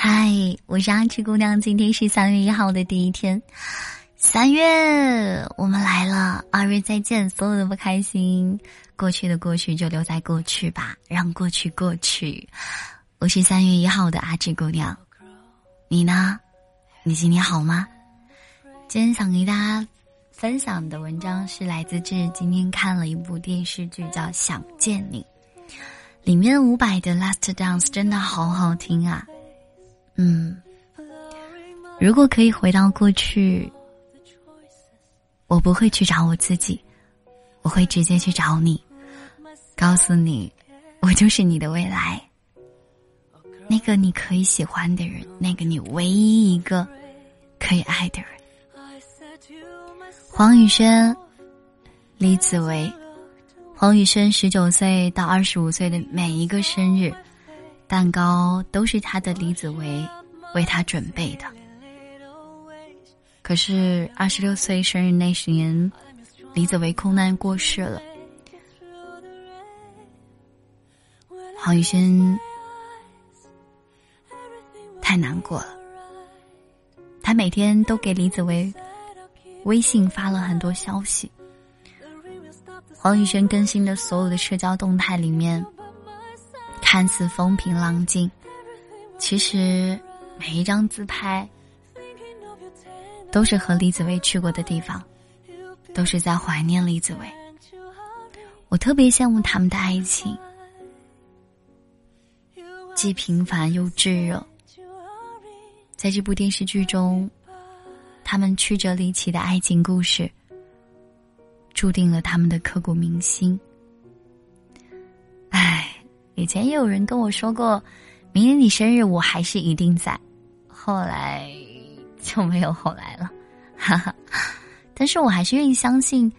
嗨，我是阿志姑娘。今天是三月一号的第一天，三月我们来了。二月再见，所有的不开心，过去的过去就留在过去吧，让过去过去。我是三月一号的阿志姑娘，你呢？你今天好吗？今天想给大家分享的文章是来自志今天看了一部电视剧叫《想见你》，里面伍佰的《Last Dance》真的好好听啊。嗯，如果可以回到过去，我不会去找我自己，我会直接去找你，告诉你，我就是你的未来，那个你可以喜欢的人，那个你唯一一个可以爱的人。黄宇轩、李子维，黄宇轩十九岁到二十五岁的每一个生日。蛋糕都是他的李子维为他准备的。可是二十六岁生日那十年，李子维空难过世了。黄宇轩太难过了，他每天都给李子维微信发了很多消息。黄宇轩更新的所有的社交动态里面。看似风平浪静，其实每一张自拍都是和李子维去过的地方，都是在怀念李子维。我特别羡慕他们的爱情，既平凡又炙热。在这部电视剧中，他们曲折离奇的爱情故事，注定了他们的刻骨铭心。以前也有人跟我说过，明年你生日我还是一定在，后来就没有后来了，哈哈。但是我还是愿意相信，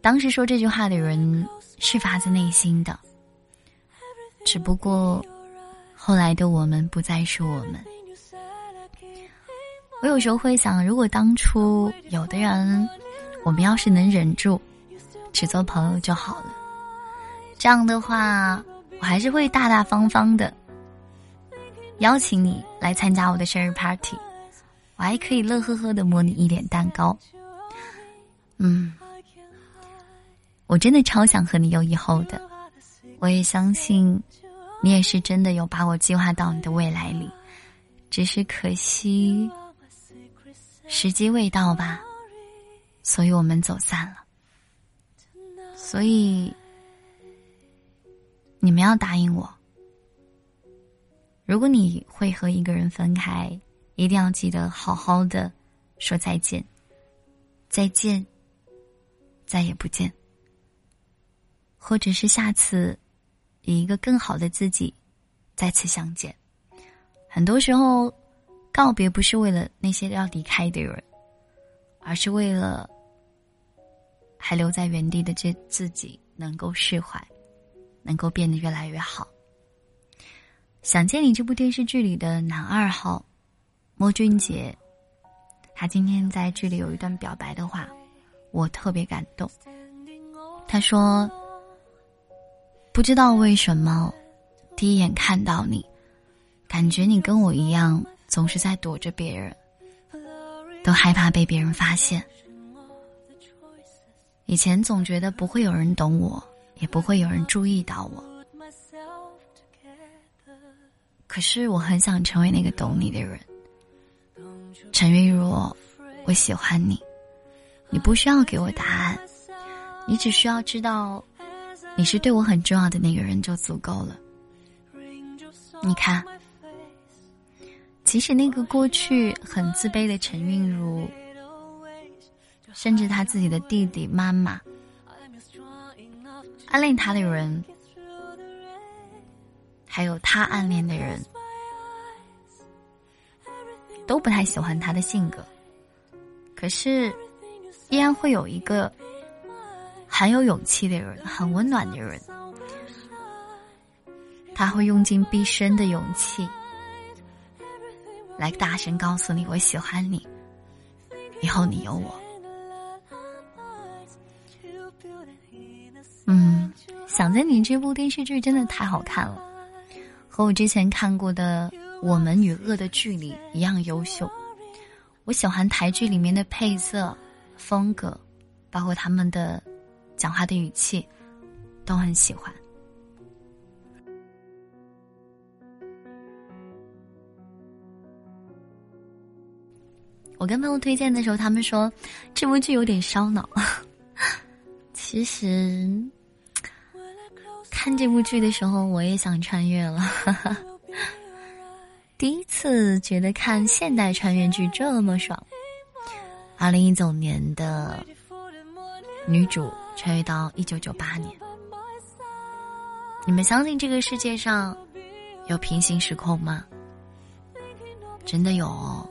当时说这句话的人是发自内心的。只不过，后来的我们不再是我们。我有时候会想，如果当初有的人，我们要是能忍住，只做朋友就好了，这样的话。我还是会大大方方的邀请你来参加我的生日 party，我还可以乐呵呵的摸你一脸蛋糕。嗯，我真的超想和你有以后的，我也相信你也是真的有把我计划到你的未来里，只是可惜时机未到吧，所以我们走散了。所以。你们要答应我，如果你会和一个人分开，一定要记得好好的说再见，再见，再也不见，或者是下次以一个更好的自己再次相见。很多时候，告别不是为了那些要离开的人，而是为了还留在原地的这自己能够释怀。能够变得越来越好。想见你这部电视剧里的男二号，莫俊杰，他今天在剧里有一段表白的话，我特别感动。他说：“不知道为什么，第一眼看到你，感觉你跟我一样，总是在躲着别人，都害怕被别人发现。以前总觉得不会有人懂我。”也不会有人注意到我。可是我很想成为那个懂你的人。陈韵如，我喜欢你，你不需要给我答案，你只需要知道，你是对我很重要的那个人就足够了。你看，即使那个过去很自卑的陈韵如，甚至他自己的弟弟妈妈。暗恋他的人，还有他暗恋的人，都不太喜欢他的性格。可是，依然会有一个很有勇气的人，很温暖的人，他会用尽毕生的勇气，来大声告诉你：“我喜欢你，以后你有我。”嗯，想在你这部电视剧真的太好看了，和我之前看过的我们与恶的距离》一样优秀。我喜欢台剧里面的配色、风格，包括他们的讲话的语气，都很喜欢。我跟朋友推荐的时候，他们说这部剧有点烧脑。其实看这部剧的时候，我也想穿越了。第一次觉得看现代穿越剧这么爽。二零一九年的女主穿越到一九九八年，你们相信这个世界上有平行时空吗？真的有。哦。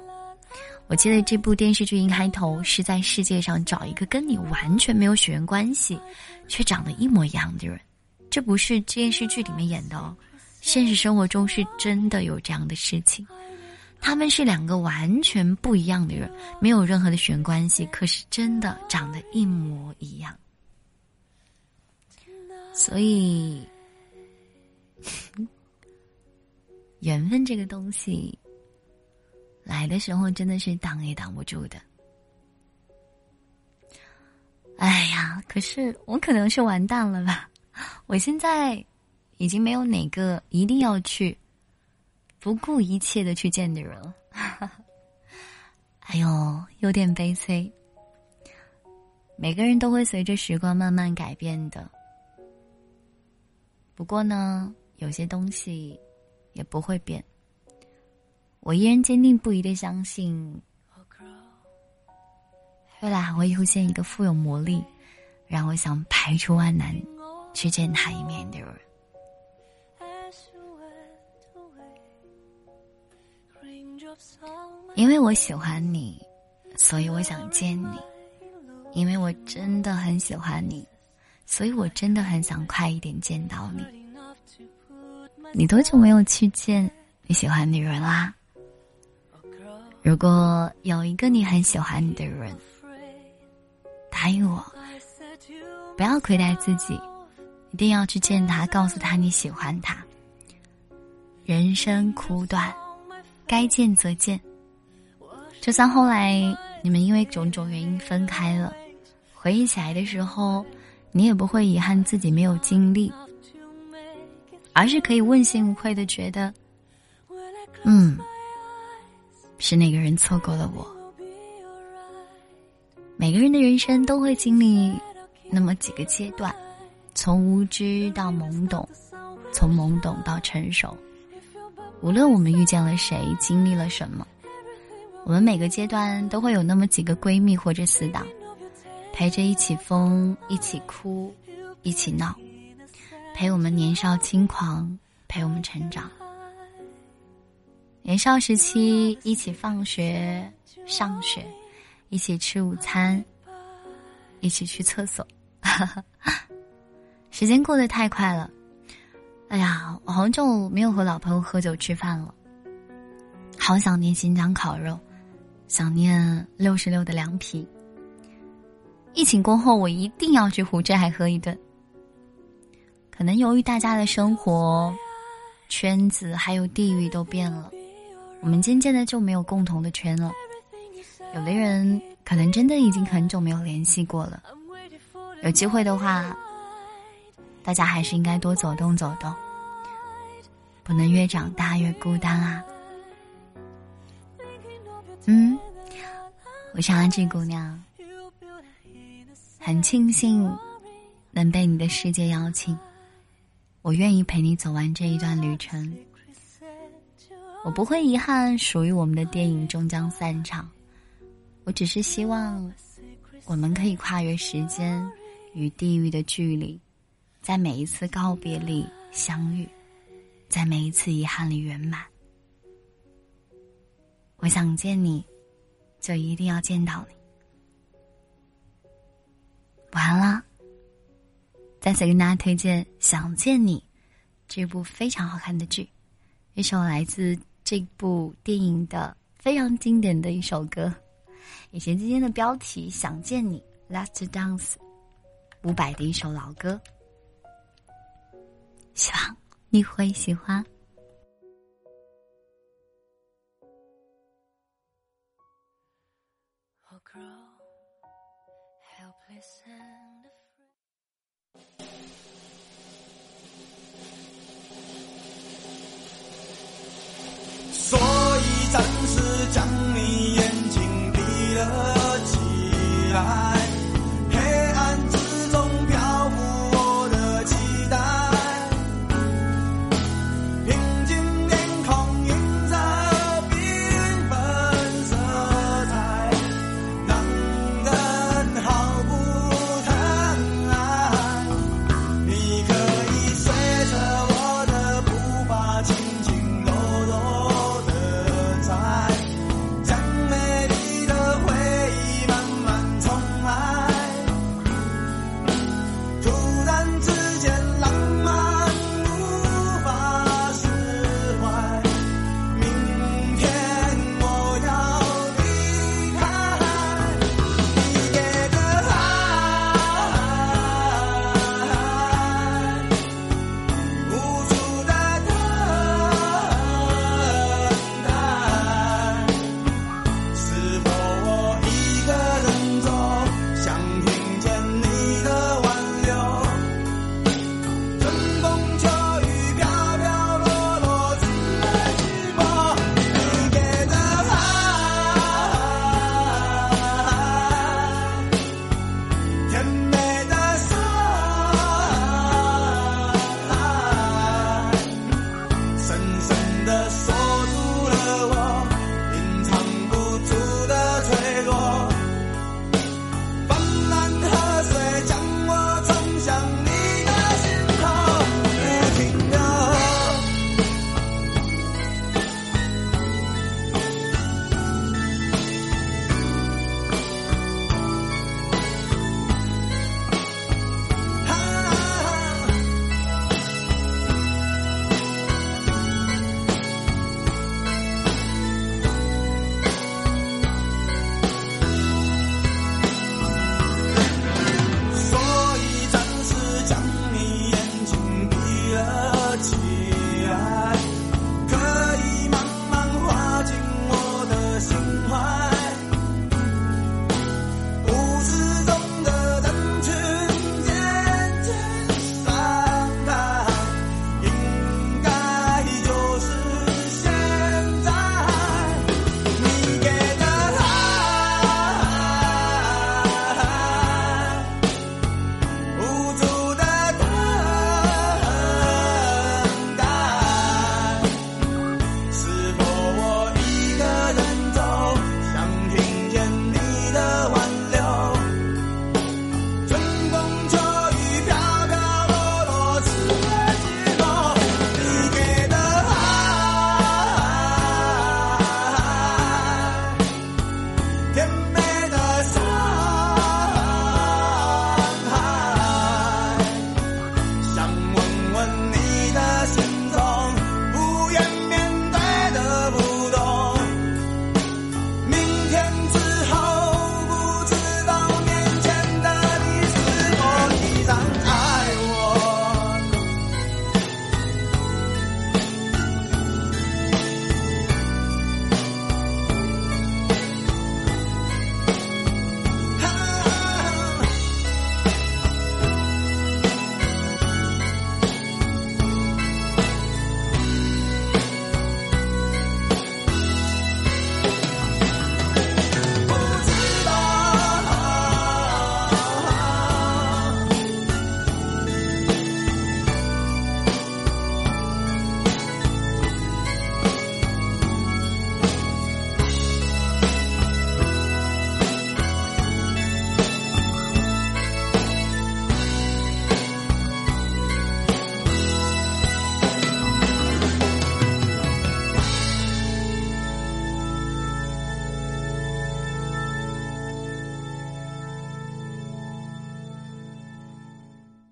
我记得这部电视剧一开头是在世界上找一个跟你完全没有血缘关系，却长得一模一样的人，这不是电视剧里面演的哦，现实生活中是真的有这样的事情。他们是两个完全不一样的人，没有任何的血缘关系，可是真的长得一模一样。所以，缘分这个东西。来的时候真的是挡也挡不住的。哎呀，可是我可能是完蛋了吧？我现在已经没有哪个一定要去、不顾一切的去见的人了。哎呦，有点悲催。每个人都会随着时光慢慢改变的。不过呢，有些东西也不会变。我依然坚定不移的相信，未来还会出现一个富有魔力，让我想排除万难去见他一面的人。因为我喜欢你，所以我想见你；因为我真的很喜欢你，所以我真的很想快一点见到你。你多久没有去见你喜欢的人啦？如果有一个你很喜欢你的人，答应我，不要亏待自己，一定要去见他，告诉他你喜欢他。人生苦短，该见则见。就算后来你们因为种种原因分开了，回忆起来的时候，你也不会遗憾自己没有经历，而是可以问心无愧的觉得，嗯。是那个人错过了我。每个人的人生都会经历那么几个阶段，从无知到懵懂，从懵懂到成熟。无论我们遇见了谁，经历了什么，我们每个阶段都会有那么几个闺蜜或者死党，陪着一起疯，一起哭，一起闹，陪我们年少轻狂，陪我们成长。年少时期，一起放学、上学，一起吃午餐，一起去厕所。哈 哈时间过得太快了，哎呀，我好久没有和老朋友喝酒吃饭了，好想念新疆烤肉，想念六十六的凉皮。疫情过后，我一定要去湖浙海喝一顿。可能由于大家的生活圈子还有地域都变了。我们渐渐的就没有共同的圈了，有的人可能真的已经很久没有联系过了。有机会的话，大家还是应该多走动走动，不能越长大越孤单啊。嗯，我是安这姑娘，很庆幸能被你的世界邀请，我愿意陪你走完这一段旅程。我不会遗憾属于我们的电影终将散场，我只是希望，我们可以跨越时间与地域的距离，在每一次告别里相遇，在每一次遗憾里圆满。我想见你，就一定要见到你。完了，再次跟大家推荐《想见你》这部非常好看的剧，一首来自。这部电影的非常经典的一首歌，以前今天的标题《想见你》，Last Dance，伍佰的一首老歌，希望你会喜欢。所以暂时将。